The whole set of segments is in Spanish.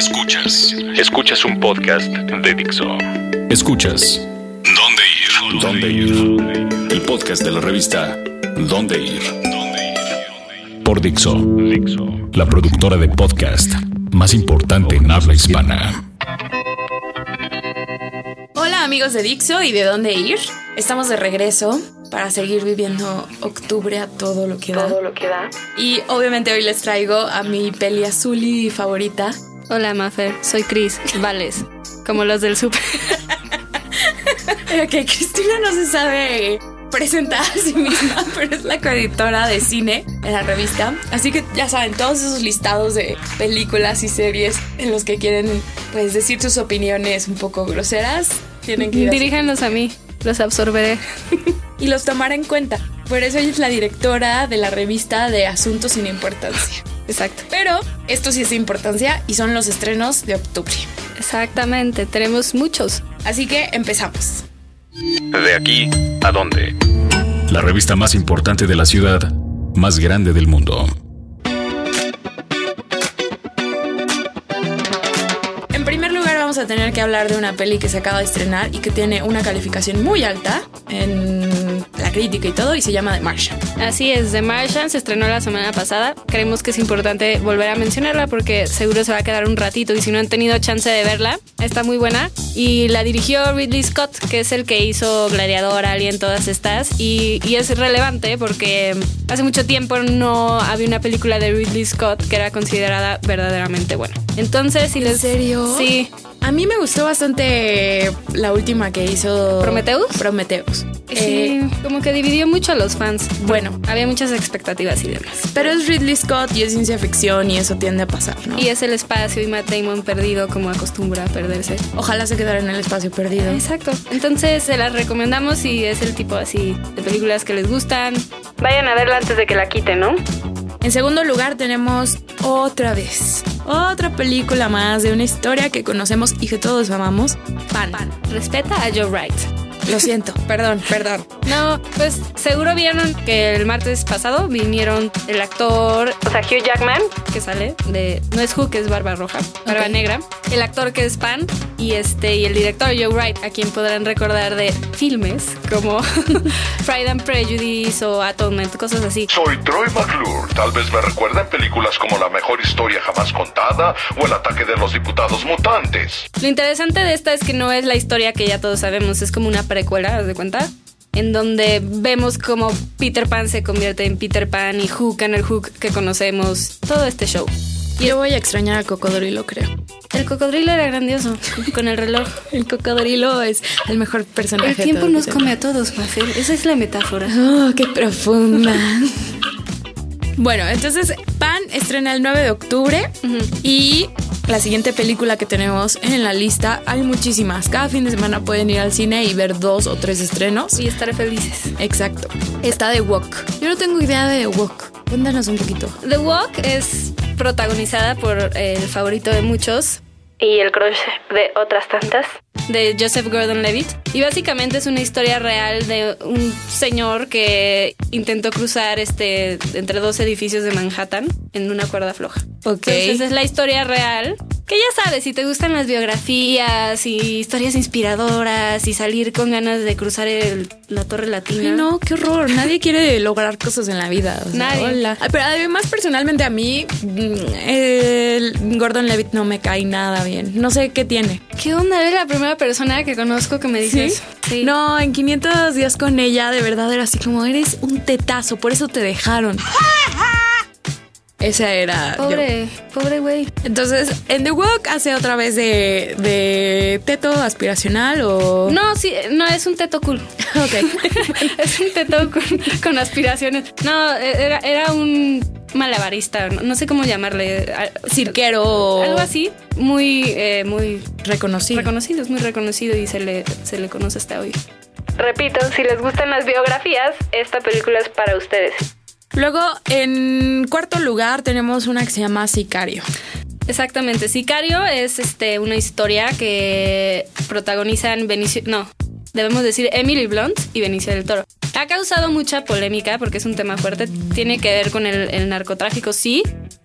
Escuchas. Escuchas un podcast de Dixo. Escuchas. ¿Dónde ir? ¿Dónde ir? El podcast de la revista ¿Dónde ir? Por Dixo. La productora de podcast más importante en habla hispana. Hola amigos de Dixo y de dónde ir. Estamos de regreso para seguir viviendo octubre a todo lo que da. Todo lo que da. Y obviamente hoy les traigo a mi peli azuli favorita. Hola, Mafer. Soy Chris Vales. Como los del super. Ok, Cristina no se sabe presentar a sí misma, pero es la coeditora de cine en la revista. Así que ya saben, todos esos listados de películas y series en los que quieren pues decir sus opiniones un poco groseras, tienen que ir a- Diríjanos a mí. Los absorberé. y los tomar en cuenta. Por eso ella es la directora de la revista de Asuntos sin Importancia. Exacto. Pero esto sí es de importancia y son los estrenos de octubre. Exactamente. Tenemos muchos. Así que empezamos. De aquí a dónde. La revista más importante de la ciudad, más grande del mundo. En primer lugar vamos a tener que hablar de una peli que se acaba de estrenar y que tiene una calificación muy alta en la crítica y todo y se llama The Martian. Así es, The Martian se estrenó la semana pasada. Creemos que es importante volver a mencionarla porque seguro se va a quedar un ratito y si no han tenido chance de verla, está muy buena. Y la dirigió Ridley Scott, que es el que hizo Gladiador, Alien, todas estas. Y, y es relevante porque hace mucho tiempo no había una película de Ridley Scott que era considerada verdaderamente buena. Entonces, si ¿En les... serio? Sí. A mí me gustó bastante la última que hizo ¿Prometheus? Prometheus. Sí, Eh, como que dividió mucho a los fans. bueno, Había muchas expectativas y demás. pero es Ridley Scott y es ciencia ficción y eso tiende a pasar, ¿no? Y es el espacio y Matt Damon perdido como acostumbra a perderse. Ojalá se quedara en el espacio perdido. Exacto. Entonces se las recomendamos si es el tipo así de películas que les gustan. Vayan a verla antes de que la quiten, ¿no? En segundo lugar tenemos otra vez otra película más de una historia que conocemos y que todos amamos. Pan. Respeta a Joe Wright. Lo siento, perdón, perdón. No, pues seguro vieron que el martes pasado vinieron el actor, o sea, Hugh Jackman, que sale de no es Hugh, que es Barba Roja, Barba. Negra, el actor que es Pan y este y el director Joe Wright, a quien podrán recordar de filmes como Pride and Prejudice o Atonement, cosas así. Soy Troy McClure. Tal vez me recuerden películas como La mejor historia jamás contada o El ataque de los diputados mutantes. Lo interesante de esta es que no es la historia que ya todos sabemos, es como una precuela, ¿haz de cuenta? En donde vemos cómo Peter Pan se convierte en Peter Pan y Hook en el Hook que conocemos, todo este show. Yo voy a extrañar a Cocodrilo, creo. El cocodrilo era grandioso, con el reloj. El Cocodrilo es el mejor personaje. El tiempo nos come a todos, Mafel. Esa es la metáfora. Oh, qué profunda. bueno, entonces Pan estrena el 9 de octubre y la siguiente película que tenemos en la lista, hay muchísimas. Cada fin de semana pueden ir al cine y ver dos o tres estrenos. Y estaré felices. Exacto. Está The Walk. Yo no tengo idea de The Walk. Cuéntanos un poquito. The Walk es protagonizada por el favorito de muchos y el crush de otras tantas, de Joseph Gordon-Levitt. Y básicamente es una historia real de un señor que intentó cruzar este entre dos edificios de Manhattan en una cuerda floja. Ok. Entonces es la historia real. Que ya sabes, si te gustan las biografías y historias inspiradoras y salir con ganas de cruzar el- la Torre Latina. Ay, no, qué horror. Nadie quiere lograr cosas en la vida. o sea, Nadie. hola. Ay, Pero además, personalmente, a mí, mm, el Gordon Levitt no me cae nada bien. No sé qué tiene. ¿Qué onda? Eres la primera persona que conozco que me dice eso. Sí. No, en 500 días con ella, de verdad era así como eres un tetazo, por eso te dejaron. Esa era. yo. Pobre, pobre güey. Entonces, en The Walk hace otra vez de, de teto aspiracional o. No, sí, no, es un teto cool. Ok. es un teto con, con aspiraciones. No, era, era un malabarista, no, no sé cómo llamarle. Cirquero. Algo así. Muy, eh, muy Reconocido. reconocido, es muy reconocido y se le, se le conoce hasta hoy. Repito, si les gustan las biografías, esta película es para ustedes. Luego, en cuarto lugar, tenemos una que se llama Sicario. Exactamente. Sicario es este una historia que protagonizan Benicio, no, debemos decir Emily Blunt y Benicio del Toro. Ha causado mucha polémica porque es un tema fuerte. Tiene que ver con el, el narcotráfico, sí,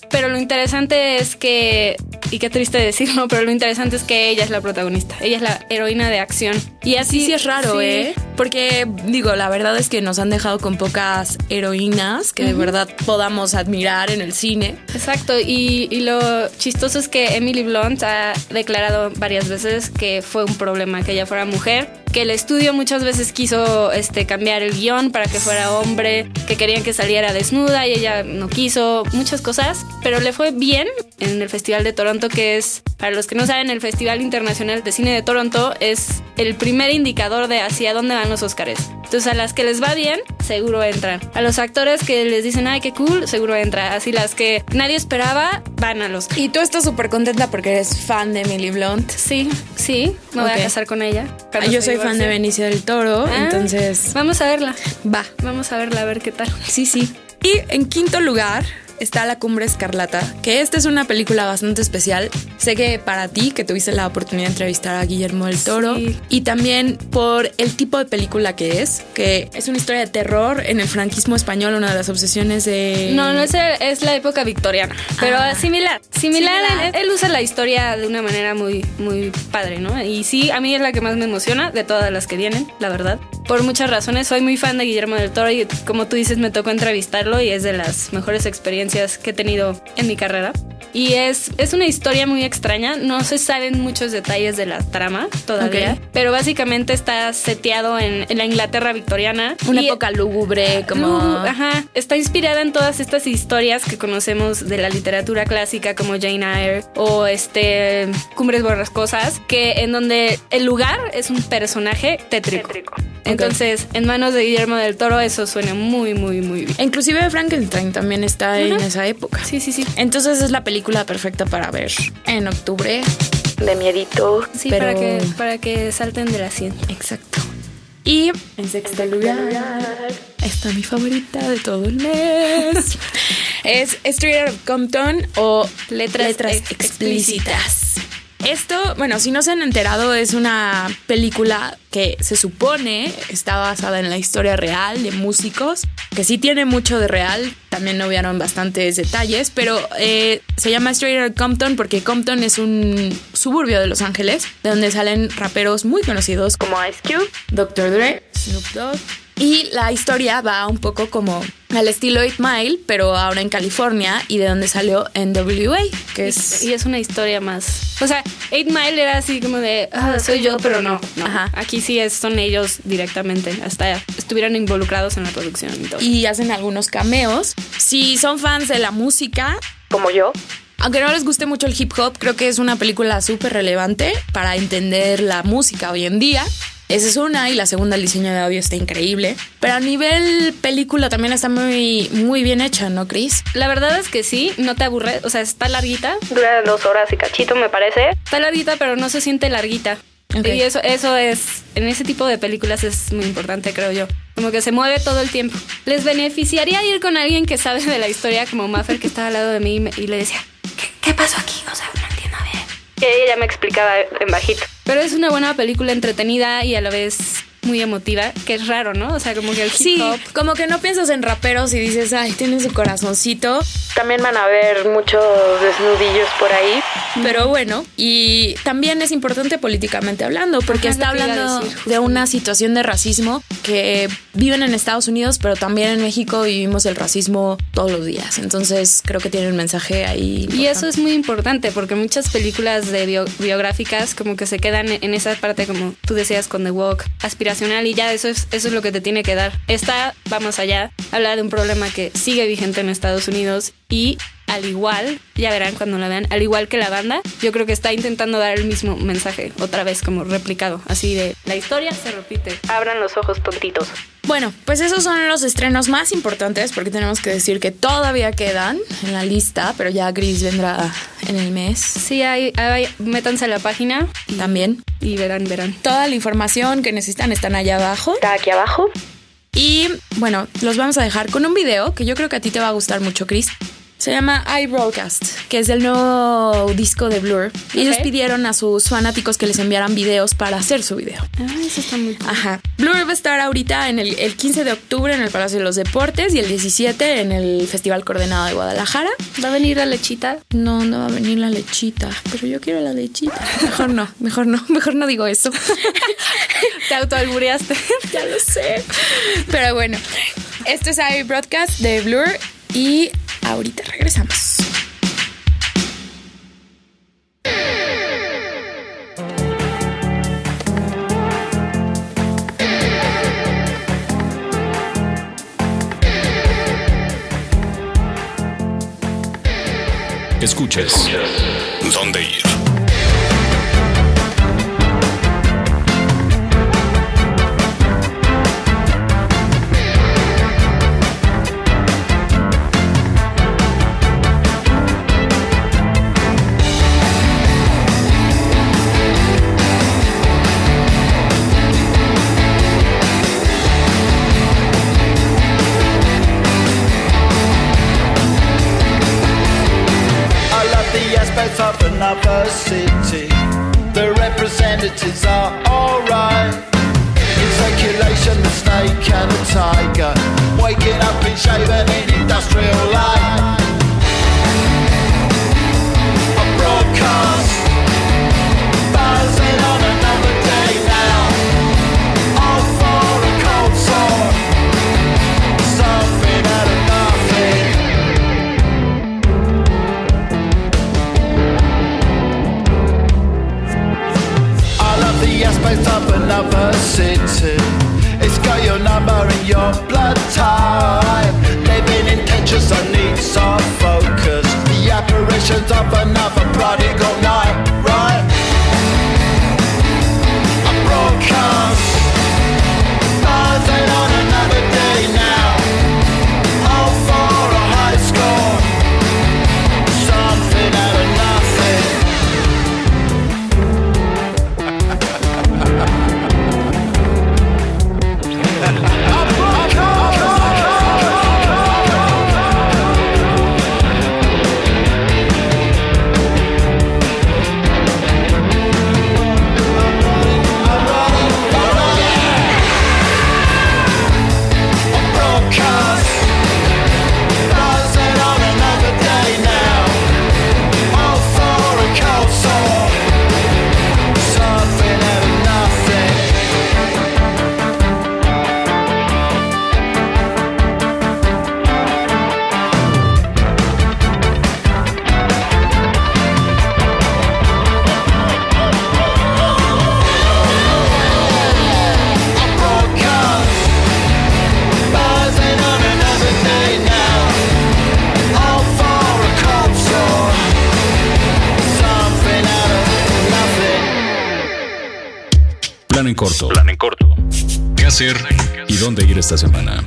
pero lo interesante es que, y qué triste decirlo, pero lo interesante es que ella es la protagonista, ella es la heroína de acción. Y así sí, es raro, sí. ¿eh? Porque digo, la verdad es que nos han dejado con pocas heroínas que de verdad podamos admirar en el cine. Exacto, y, y lo chistoso es que Emily Blunt ha declarado varias veces que fue un problema que ella fuera mujer, que el estudio muchas veces quiso este, cambiar el guion para que fuera hombre, que querían que saliera desnuda y ella no quiso, muchas cosas, pero le fue bien en el Festival de Toronto, que es, para los que no saben, el Festival Internacional de Cine de Toronto es el primer indicador de hacia dónde van los Oscars. Entonces a las que les va bien, seguro entran. A los actores que les dicen, ay, qué cool, seguro entra. Así las que nadie esperaba, van a los... Y tú estás súper contenta porque eres fan de Emily Blunt. Sí, sí, me voy a casar con ella. Ah, Yo soy fan de. Benicio del Toro, Ah, entonces Vamos a verla. va. Vamos a verla, a ver qué tal. Sí, sí. Y en quinto lugar está La Cumbre Escarlata, que esta es una película bastante especial. Sé que para ti, que tuviste la oportunidad de entrevistar a Guillermo del Toro, Sí. y también por el tipo de película que es, que es una historia de terror en el franquismo español, una de las obsesiones de... No, no es, es la época victoriana, pero Ah. similar. Similar, Similar. Él, él usa la historia de una manera muy, muy padre, ¿no? Y sí, a mí es la que más me emociona de todas las que vienen, la verdad. Por muchas razones, soy muy fan de Guillermo del Toro y como tú dices, me tocó entrevistarlo y es de las mejores experiencias que he tenido en mi carrera. Y es, es una historia muy extraña, no se saben muchos detalles de la trama todavía, Ok. pero básicamente está seteado en, en la Inglaterra victoriana. Una Y- época lúgubre, como... Lúgubre, ajá. Está inspirada en todas estas historias que conocemos de la literatura clásica como Jane Eyre o este Cumbres Borrascosas, que en donde el lugar es un personaje tétrico. Entonces, en manos de Guillermo del Toro eso suena muy, muy, muy bien. Inclusive Frankenstein también está en esa época. Sí, sí, sí. Entonces es la película perfecta para ver en octubre. De miedito. Sí, pero... para, que, para que salten de la asiento. Exacto. Y en sexto lugar está mi favorita de todo el mes. es Street of Compton o Letras Letras, ex- explícitas. Esto, bueno, si no se han enterado, es una película que se supone está basada en la historia real de músicos, que sí tiene mucho de real, también no vieron bastantes detalles, pero eh, se llama Straight Outta Compton porque Compton es un suburbio de Los Ángeles, de donde salen raperos muy conocidos como Ice Cube, Dr. Dre, Snoop Dogg. Y la historia va un poco como al estilo 8 Mile, pero ahora en California y de donde salió NWA, que es... Y es una historia más. O sea, Eight Mile era así como de, ah, soy yo, pero no. no. Ajá. Aquí sí es, son ellos directamente. Hasta estuvieron involucrados en la producción y todo. y hacen algunos cameos. Si son fans de la música, como yo, aunque no les guste mucho el hip hop, creo que es una película súper relevante para entender la música hoy en día. Esa es una y la segunda, el diseño de audio está increíble. Pero a nivel película también está muy, muy bien hecha, ¿no, Chris? La verdad es que sí, no te aburre. O sea, está larguita. Dura dos horas y cachito, me parece. Está larguita, pero no se siente larguita. Y eso, eso es, en ese tipo de películas es muy importante, creo yo. Como que se mueve todo el tiempo. Les beneficiaría ir con alguien que sabe de la historia, como Maffer, que estaba al lado de mí y, me- y le decía, ¿qué, qué pasó aquí? O sea, Y ella ya me explicaba en bajito. Pero es una buena película entretenida y a la vez muy emotiva, que es raro, ¿no? O sea, como que el hip Sí, hop. como que no piensas en raperos y dices, ay, tienen su corazoncito. También van a ver muchos desnudillos por ahí. Pero bueno, y también es importante políticamente hablando, porque Ajá, es está hablando de una situación de racismo que viven en Estados Unidos, pero también en México vivimos el racismo todos los días. Entonces creo que tiene un mensaje ahí. Y eso es muy importante porque muchas películas de bio- biográficas como que se quedan en esa parte como tú decías con The Walk, aspiracional y ya eso es, eso es lo que te tiene que dar. Esta, vamos allá, habla de un problema que sigue vigente en Estados Unidos y al igual, ya verán cuando la vean, al igual que la banda, yo creo que está intentando dar el mismo mensaje otra vez como replicado, así de la historia se repite. Abran los ojos tontitos. Bueno, pues esos son los estrenos más importantes, porque tenemos que decir que todavía quedan en la lista, pero ya Gris vendrá en el mes Sí, hay, hay- métanse a la página también. y verán, verán. Toda la información que necesitan están allá abajo. Está aquí abajo. Y bueno, los vamos a dejar con un video que yo creo que a ti te va a gustar mucho, Chris. Se llama iBroadcast, que es el nuevo disco de Blur. Y ellos pidieron a sus fanáticos que les enviaran videos para hacer su video. Ah, eso está muy cool. Ajá. Blur va a estar ahorita en el, el 15 de octubre en el Palacio de los Deportes y el 17 en el Festival Coordenado de Guadalajara. ¿Va a venir la lechita? No, no va a venir la lechita, pero yo quiero la lechita. Mejor no, mejor no, mejor no digo eso. Te autoalbureaste. ya lo sé. Pero bueno, esto es iBroadcast de Blur y ahorita regresamos. Escuchas. ¿Dónde ir? Plan en corto. Plan en corto. ¿Qué hacer y dónde ir esta semana?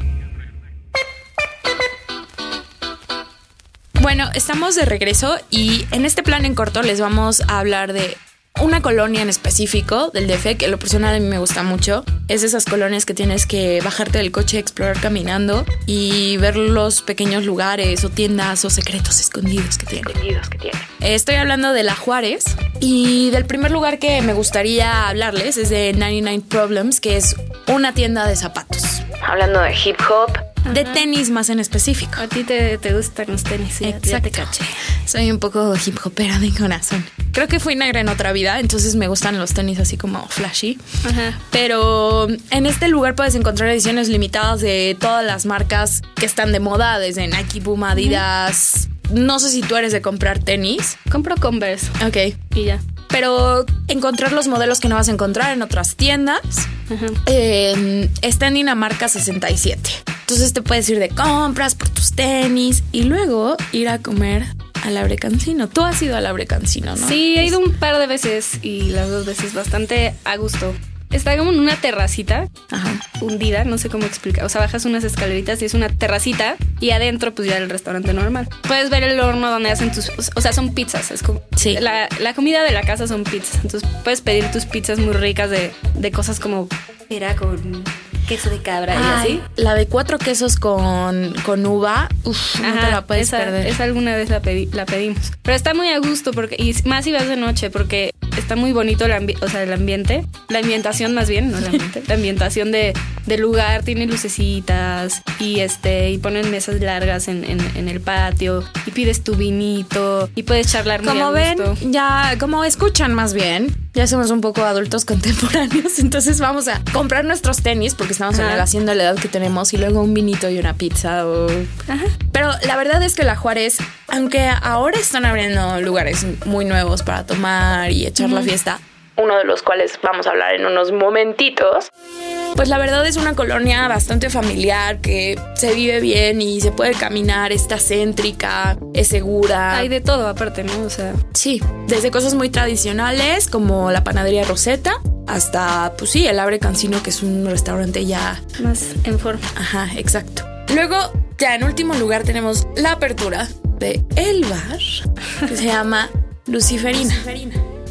Bueno, estamos de regreso y en este plan en corto les vamos a hablar de una colonia en específico del DF que lo personal a mí me gusta mucho. Es de esas colonias que tienes que bajarte del coche, explorar caminando y ver los pequeños lugares o tiendas o secretos escondidos que tiene. Eh, Estoy hablando de La Juárez y del primer lugar que me gustaría hablarles es de 99 Problems, que es una tienda de zapatos, Hablando de hip hop, de tenis más en específico. A ti te, te gustan los tenis. ya- ya te caché. Soy un poco hip hopera de corazón. Creo que fui negra en otra vida, entonces me gustan los tenis así como flashy. Ajá. Pero en este lugar puedes encontrar ediciones limitadas de todas las marcas que están de moda, desde Nike, Puma, Adidas. No sé si tú eres de comprar tenis. Compro Converse Ok. y ya. Pero encontrar los modelos que no vas a encontrar en otras tiendas. Eh, está en Dinamarca 67. Entonces te puedes ir de compras por tus tenis y luego ir a comer al Abrecancino. Tú has ido al Abrecancino, ¿no? Sí, he ido un par de veces y las dos veces bastante a gusto. Está como en una terracita Ajá. hundida, no sé cómo explicar. O sea, bajas unas escaleritas y es una terracita y adentro pues ya el restaurante normal. Puedes ver el horno donde hacen tus... O sea, son pizzas. Es como... Sí. La, la comida de la casa son pizzas. Entonces puedes pedir tus pizzas muy ricas de, de cosas como... Era con queso de cabra y Ay, así. La de cuatro quesos con, con uva, uf, no te la puedes esa, perder. esa alguna vez la, la pedimos. Pero está muy a gusto porque y más si vas de noche porque está muy bonito el, ambi- o sea, el ambiente, la ambientación más bien, no el ambiente, la ambientación de, del lugar tiene lucecitas y este y ponen mesas largas en, en- en el patio y pides tu vinito y puedes charlar muy Como a ven, ya, como escuchan más bien, ya somos un poco adultos contemporáneos, entonces vamos a comprar nuestros tenis porque estamos Ajá. haciendo la edad que tenemos y luego un vinito y una pizza o... Pero la verdad es que la Juárez, aunque ahora están abriendo lugares muy nuevos para tomar y echar la fiesta, uno de los cuales vamos a hablar en unos momentitos, pues la verdad es una colonia bastante familiar que se vive bien y se puede caminar, está céntrica, es segura. Hay de todo aparte, ¿no? O sea, Sí, desde cosas muy tradicionales como la panadería Rosetta hasta, pues sí, el Abre Cancino, que es un restaurante ya. más en forma. Ajá, exacto. Luego, ya en último lugar tenemos la apertura de El Bar, que se llama Luciferina.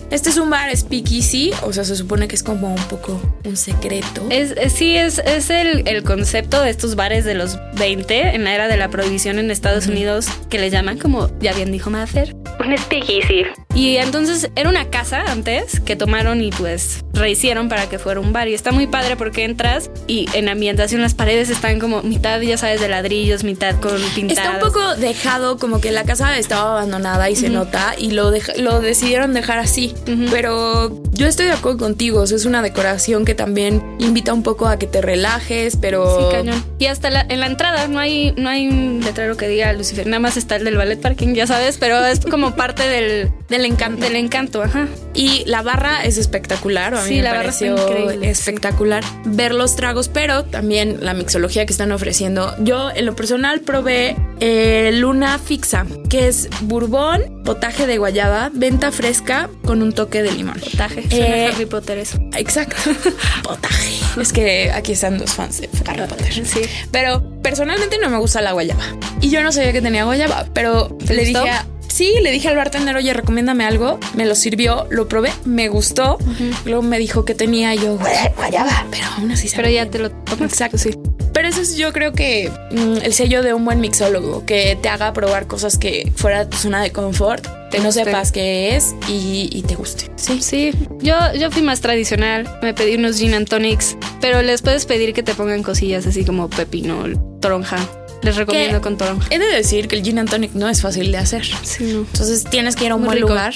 Este es un bar speakeasy, o sea, se supone que es como un poco un secreto. Es, es- sí, es, es el, el concepto de estos bares de los 20 en la era de la prohibición en Estados Unidos que le llaman, como ya bien dijo Maffer, un speakeasy. Y entonces era una casa antes que tomaron y pues rehicieron para que fuera un bar. Y está muy padre porque entras y en ambientación las paredes están como mitad, ya sabes, de ladrillos, mitad con pintadas. Está un poco dejado, como que la casa estaba abandonada y se nota, y lo, lo decidieron dejar así. Pero yo estoy de acuerdo contigo, o sea, es una decoración que también invita un poco a que te relajes, pero... Sí, cañón. Y hasta la- en la entrada no hay, no hay un letrero que diga Lucifer, nada más está el del ballet parking, ya sabes, pero es como parte del, Del encanto. del encanto, ajá. Y la barra es espectacular, a mí Sí, me la barra pareció increíble, espectacular ver los tragos, pero también la mixología que están ofreciendo. Yo en lo personal probé eh, Luna Fixa, que es bourbon, potaje de guayaba, venta fresca con un toque de limón. Potaje. Suena Eh, Harry Potter eso. Exacto. Potaje. Es que aquí están los fans de Harry Potter. Sí. Pero personalmente no me gusta la guayaba. Y yo no sabía que tenía guayaba, pero ¿Te le gustó? dije a- Sí, le dije al bartender, oye, recomiéndame algo. Me lo sirvió, lo probé, me gustó. Luego me dijo que tenía y yo "Guay- guayaba, pero aún así Pero ya bien". te lo tomas. Exacto, sí. Pero eso es yo creo que mm, el sello de un buen mixólogo, que te haga probar cosas que fuera de tu zona de confort, que no sepas qué es y, y te guste. Sí. Sí, yo, yo fui más tradicional, me pedí unos gin and tonics, pero les puedes pedir que te pongan cosillas así como pepino, toronja. Les recomiendo con toronja. He de decir que el gin and tonic no es fácil de hacer. Sí, no. Entonces tienes que ir a un Muy buen rico. lugar.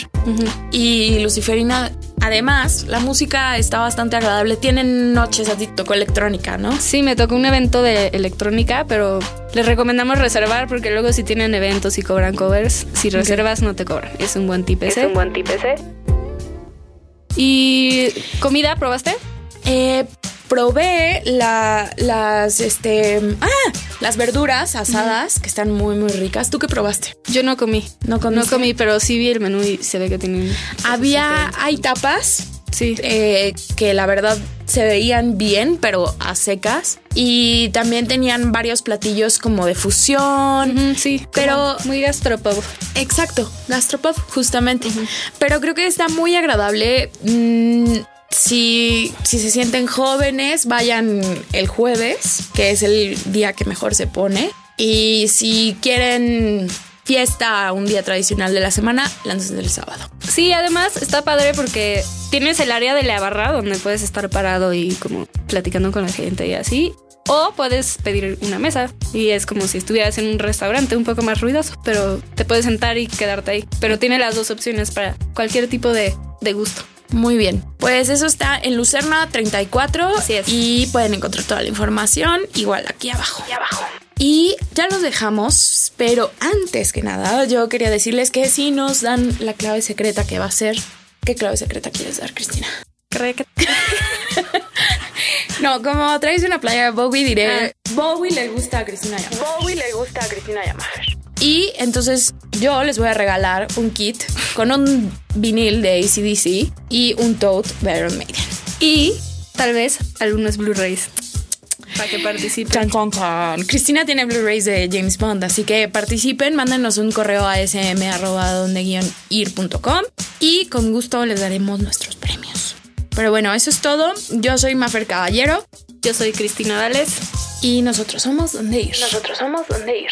Y Luciferina, además, la música está bastante agradable. Tienen noches, a ti tocó electrónica, ¿no? Sí, me tocó un evento de electrónica, pero les recomendamos reservar porque luego si tienen eventos y cobran covers, si reservas no te cobran. Es un buen tip ese. buen tip ese. ¿Y comida probaste? Eh, probé la, las, este, ah, las verduras asadas que están muy, muy ricas. ¿Tú qué probaste? Yo no comí. ¿No comí, pero sí vi el menú y se ve que tienen... Había, hay tapas Sí. eh, que la verdad se veían bien, pero a secas. Y también tenían varios platillos como de fusión. Sí, Pero- pero muy gastropub. Exacto, gastropub, justamente. Pero creo que está muy agradable. Mm, si, si se sienten jóvenes, vayan el jueves, que es el día que mejor se pone. Y si quieren fiesta, un día tradicional de la semana, láncen el sábado. Sí, además está padre porque tienes el área de la barra donde puedes estar parado y como platicando con la gente y así. O puedes pedir una mesa y es como si estuvieras en un restaurante un poco más ruidoso, pero te puedes sentar y quedarte ahí. Pero tiene las dos opciones para cualquier tipo de, de gusto. Muy bien. Pues eso está en Lucerna 34 Así es. y pueden encontrar toda la información igual aquí abajo. abajo. Y ya los dejamos, pero antes que nada, yo quería decirles que si nos dan la clave secreta que va a ser, ¿qué clave secreta quieres dar, Cristina? Cree que- No, como traes una playa de Bowie, diré, Ah. Bowie le gusta a Cristina Yamaha. Bowie le gusta a Cristina Yamaha. Y entonces yo les voy a regalar un kit con un vinil de ACDC y un tote de Iron Maiden. Y tal vez algunos Blu-rays para que participen. Chan, chan, chan. Cristina tiene Blu-rays de James Bond, así que participen, mándenos un correo a sm.donde-ir.com y con gusto les daremos nuestros premios. Pero bueno, eso es todo. Yo soy Mafer Caballero Yo soy Cristina Vales. Y nosotros somos Donde Ir. Nosotros somos Donde Ir.